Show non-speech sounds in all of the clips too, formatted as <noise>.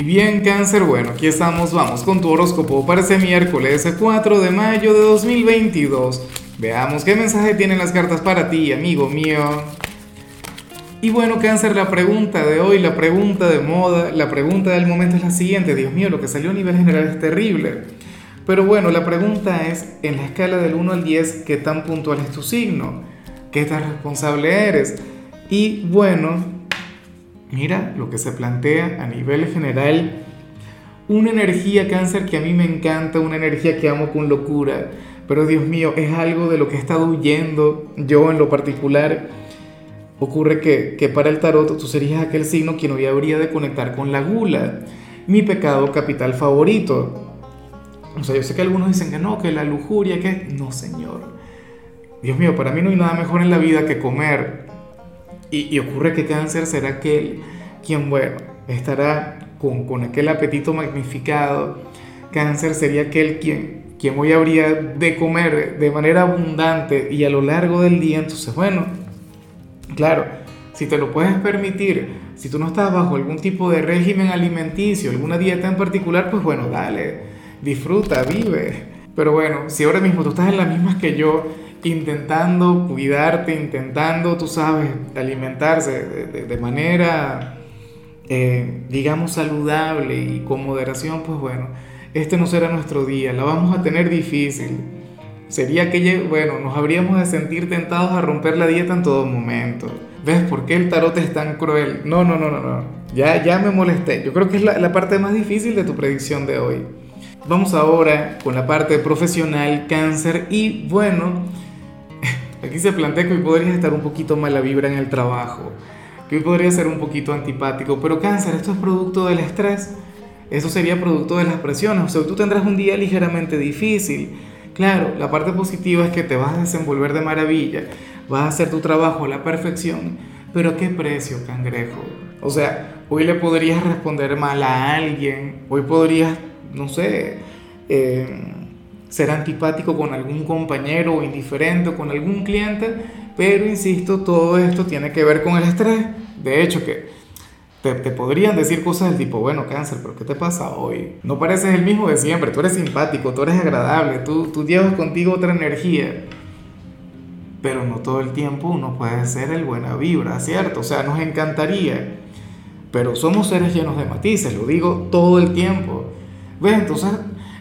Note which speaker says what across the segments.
Speaker 1: Y bien, cáncer, bueno, aquí estamos, vamos con tu horóscopo para ese miércoles 4 de mayo de 2022. Veamos qué mensaje tienen las cartas para ti, amigo mío. Y bueno, cáncer, la pregunta de hoy, la pregunta de moda, la pregunta del momento es la siguiente. Dios mío, lo que salió a nivel general es terrible. Pero bueno, la pregunta es, en la escala del 1 al 10, ¿qué tan puntual es tu signo? ¿Qué tan responsable eres? Y bueno, mira lo que se plantea a nivel general. Una energía cáncer que a mí me encanta, una energía que amo con locura. Pero Dios mío, es algo de lo que he estado huyendo yo en lo particular. Ocurre que, que para el tarot tú serías aquel signo quien hoy habría de conectar con la gula, mi pecado capital favorito. O sea, yo sé que algunos dicen que no, que la lujuria, que... No, señor. Dios mío, para mí no hay nada mejor en la vida que comer. Y, ocurre que cáncer será aquel quien, bueno, estará con, con, aquel apetito magnificado. Cáncer sería aquel quien, quien hoy habría de comer de manera abundante y a lo largo del día. Entonces, bueno, claro, si te lo puedes permitir, si tú no estás bajo algún tipo de régimen alimenticio, alguna dieta en particular, pues bueno, dale disfruta, vive. Pero bueno, si ahora mismo tú estás en las mismas que yo, intentando cuidarte, intentando, tú sabes, alimentarse de, manera, eh, digamos, saludable y con moderación, pues bueno, este no será nuestro día, la vamos a tener difícil. Sería que, bueno, nos habríamos de sentir tentados a romper la dieta en todo momento. ¿Ves por qué el tarot es tan cruel? No, no, no, no, no. Ya, ya me molesté. Yo creo que es la, la parte más difícil de tu predicción de hoy. Vamos ahora con la parte profesional, cáncer y bueno, <laughs> aquí se plantea que hoy podrías estar un poquito mala vibra en el trabajo, que hoy podría ser un poquito antipático, pero cáncer, esto es producto del estrés, eso sería producto de las presiones, o sea, tú tendrás un día ligeramente difícil. Claro, la parte positiva es que te vas a desenvolver de maravilla, vas a hacer tu trabajo a la perfección, pero ¿a qué precio, cangrejo? O sea, hoy le podrías responder mal a alguien, hoy podrías no sé, eh, ser antipático con algún compañero o indiferente con algún cliente, pero insisto, todo esto tiene que ver con el estrés. De hecho, que te, podrían decir cosas del tipo, bueno, cáncer, pero ¿qué te pasa hoy? No pareces el mismo de siempre, tú eres simpático, tú eres agradable, tú, tú llevas contigo otra energía. Pero no todo el tiempo uno puede ser el buena vibra, ¿cierto? O sea, nos encantaría. Pero somos seres llenos de matices, lo digo todo el tiempo. ¿Ves? Entonces,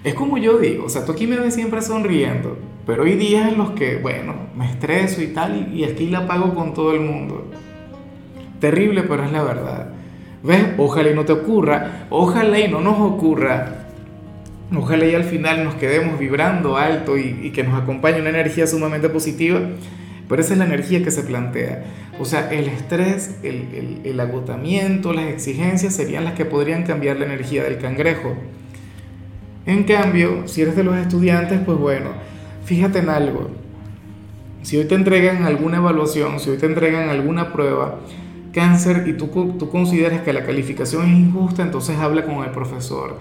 Speaker 1: es como yo digo, o sea, tú aquí me ves siempre sonriendo, pero hay días en los que, bueno, me estreso y tal, y, aquí la pago con todo el mundo. Terrible, pero es la verdad. ¿Ves? Ojalá y no te ocurra, ojalá y no nos ocurra. Ojalá y al final nos quedemos vibrando alto y, que nos acompañe una energía sumamente positiva. Pero esa es la energía que se plantea. O sea, el estrés, el, el agotamiento, las exigencias serían las que podrían cambiar la energía del cangrejo. En cambio, si eres de los estudiantes, pues bueno, fíjate en algo. Si hoy te entregan alguna evaluación, si hoy te entregan alguna prueba, cáncer, y tú, tú consideras que la calificación es injusta, entonces habla con el profesor.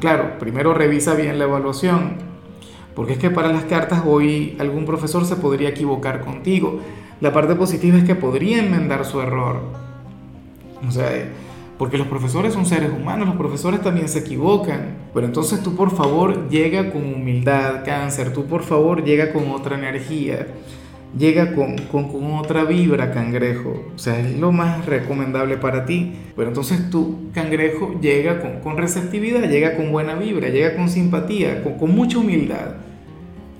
Speaker 1: Claro, primero revisa bien la evaluación, porque es que para las cartas hoy algún profesor se podría equivocar contigo. La parte positiva es que podría enmendar su error. O sea, porque los profesores son seres humanos, los profesores también se equivocan. Pero entonces tú por favor llega con humildad, cáncer, tú por favor llega con otra energía, llega con, con, otra vibra, cangrejo. O sea, es lo más recomendable para ti. Pero entonces tú, cangrejo, llega con, con receptividad, llega con buena vibra, llega con simpatía, con, con mucha humildad.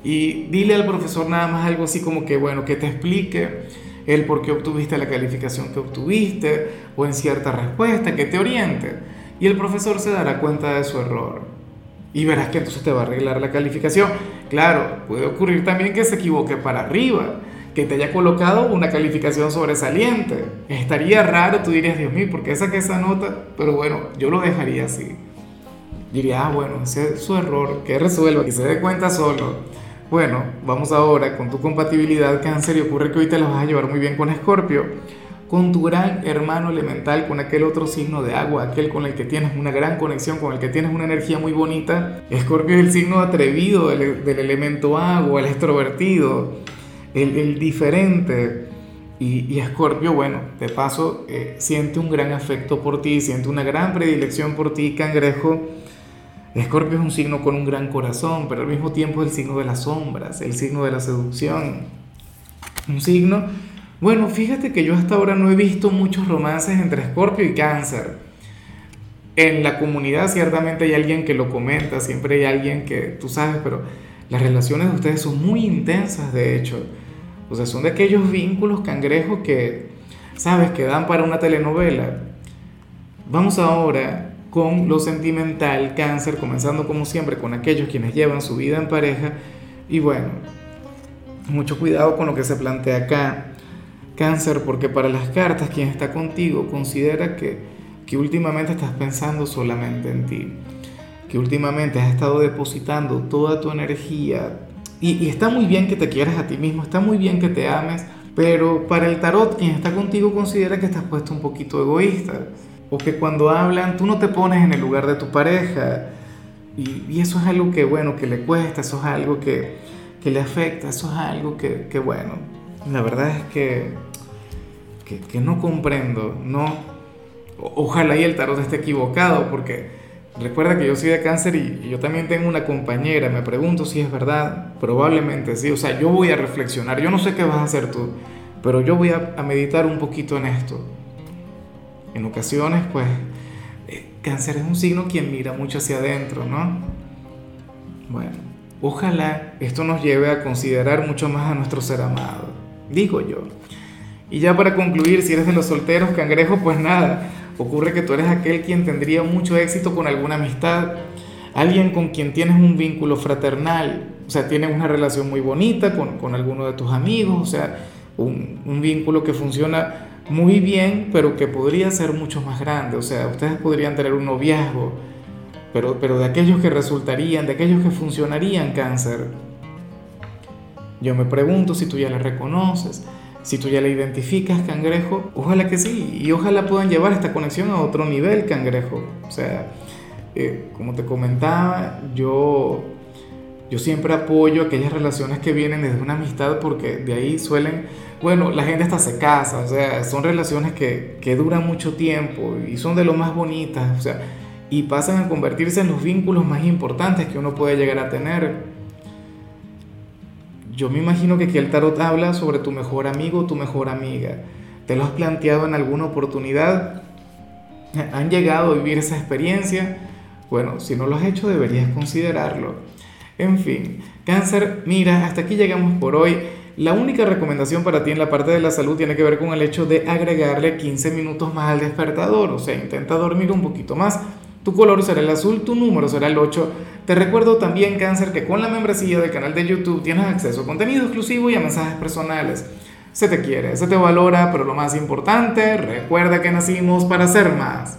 Speaker 1: Y dile al profesor nada más algo así como que, bueno, que te explique el por qué obtuviste la calificación que obtuviste o en cierta respuesta, que te oriente. Y el profesor se dará cuenta de su error. Y verás que entonces te va a arreglar la calificación. Claro, puede ocurrir también que se equivoque para arriba, que te haya colocado una calificación sobresaliente. Estaría raro, tú dirías, Dios mío, ¿por qué saqué esa nota? Pero bueno, yo lo dejaría así. Diría, ah, bueno, ese es su error, que resuelva, que se dé cuenta solo. Bueno, vamos ahora con tu compatibilidad cáncer y ocurre que hoy te la vas a llevar muy bien con Escorpio, con tu gran hermano elemental, con aquel otro signo de agua, aquel con el que tienes una gran conexión, con el que tienes una energía muy bonita. Escorpio es el signo atrevido del, elemento agua, el extrovertido, el, el diferente. Y, Escorpio, bueno, de paso, eh, siente un gran afecto por ti, siente una gran predilección por ti, cangrejo. Escorpio es un signo con un gran corazón, pero al mismo tiempo es el signo de las sombras, el signo de la seducción. Un signo, bueno, fíjate que yo hasta ahora no he visto muchos romances entre Escorpio y Cáncer. En la comunidad ciertamente hay alguien que lo comenta, siempre hay alguien que, tú sabes, pero las relaciones de ustedes son muy intensas, de hecho. O sea, son de aquellos vínculos cangrejos que, sabes, que dan para una telenovela. Vamos ahora con lo sentimental, cáncer, comenzando como siempre con aquellos quienes llevan su vida en pareja. Y bueno, mucho cuidado con lo que se plantea acá, cáncer, porque para las cartas quien está contigo considera que, que últimamente estás pensando solamente en ti, que últimamente has estado depositando toda tu energía, y, está muy bien que te quieras a ti mismo, está muy bien que te ames, pero para el tarot quien está contigo considera que estás puesto un poquito egoísta. O que cuando hablan tú no te pones en el lugar de tu pareja. Y, eso es algo que, bueno, que le cuesta, eso es algo que, que le afecta, eso es algo que, que bueno, la verdad es que, que, que no comprendo, no. Ojalá y el tarot esté equivocado, porque Recuerda que yo soy de cáncer y, yo también tengo una compañera, me pregunto si es verdad, probablemente sí, o sea, yo voy a reflexionar, yo no sé qué vas a hacer tú, pero yo voy a, meditar un poquito en esto. En ocasiones, pues, eh, cáncer es un signo quien mira mucho hacia adentro, ¿no? Bueno, ojalá esto nos lleve a considerar mucho más a nuestro ser amado, digo yo. Y ya para concluir, si eres de los solteros, cangrejo, pues nada, Ocurre que tú eres aquel quien tendría mucho éxito con alguna amistad, alguien con quien tienes un vínculo fraternal, o sea, tienes una relación muy bonita con, con alguno de tus amigos, o sea, un, un, vínculo que funciona muy bien, pero que podría ser mucho más grande, o sea, ustedes podrían tener un noviazgo, pero, pero de aquellos que resultarían, de aquellos que funcionarían cáncer. Yo me pregunto si tú ya le reconoces, si tú ya la identificas, cangrejo, ojalá que sí, y ojalá puedan llevar esta conexión a otro nivel, cangrejo. O sea, eh, como te comentaba, yo, yo siempre apoyo aquellas relaciones que vienen desde una amistad porque de ahí suelen, bueno, la gente hasta se casa, o sea, son relaciones que, que duran mucho tiempo y son de lo más bonitas, o sea, y pasan a convertirse en los vínculos más importantes que uno puede llegar a tener. Yo me imagino que aquí el tarot habla sobre tu mejor amigo o tu mejor amiga. ¿Te lo has planteado en alguna oportunidad? ¿Han llegado a vivir esa experiencia? Bueno, si no lo has hecho deberías considerarlo. En fin, cáncer, mira, hasta aquí llegamos por hoy. La única recomendación para ti en la parte de la salud tiene que ver con el hecho de agregarle 15 minutos más al despertador, o sea, intenta dormir un poquito más tu color será el azul, tu número será el 8. Te recuerdo también, Cáncer, que con la membresía del canal de YouTube tienes acceso a contenido exclusivo y a mensajes personales. Se te quiere, se te valora, pero lo más importante, recuerda que nacimos para ser más.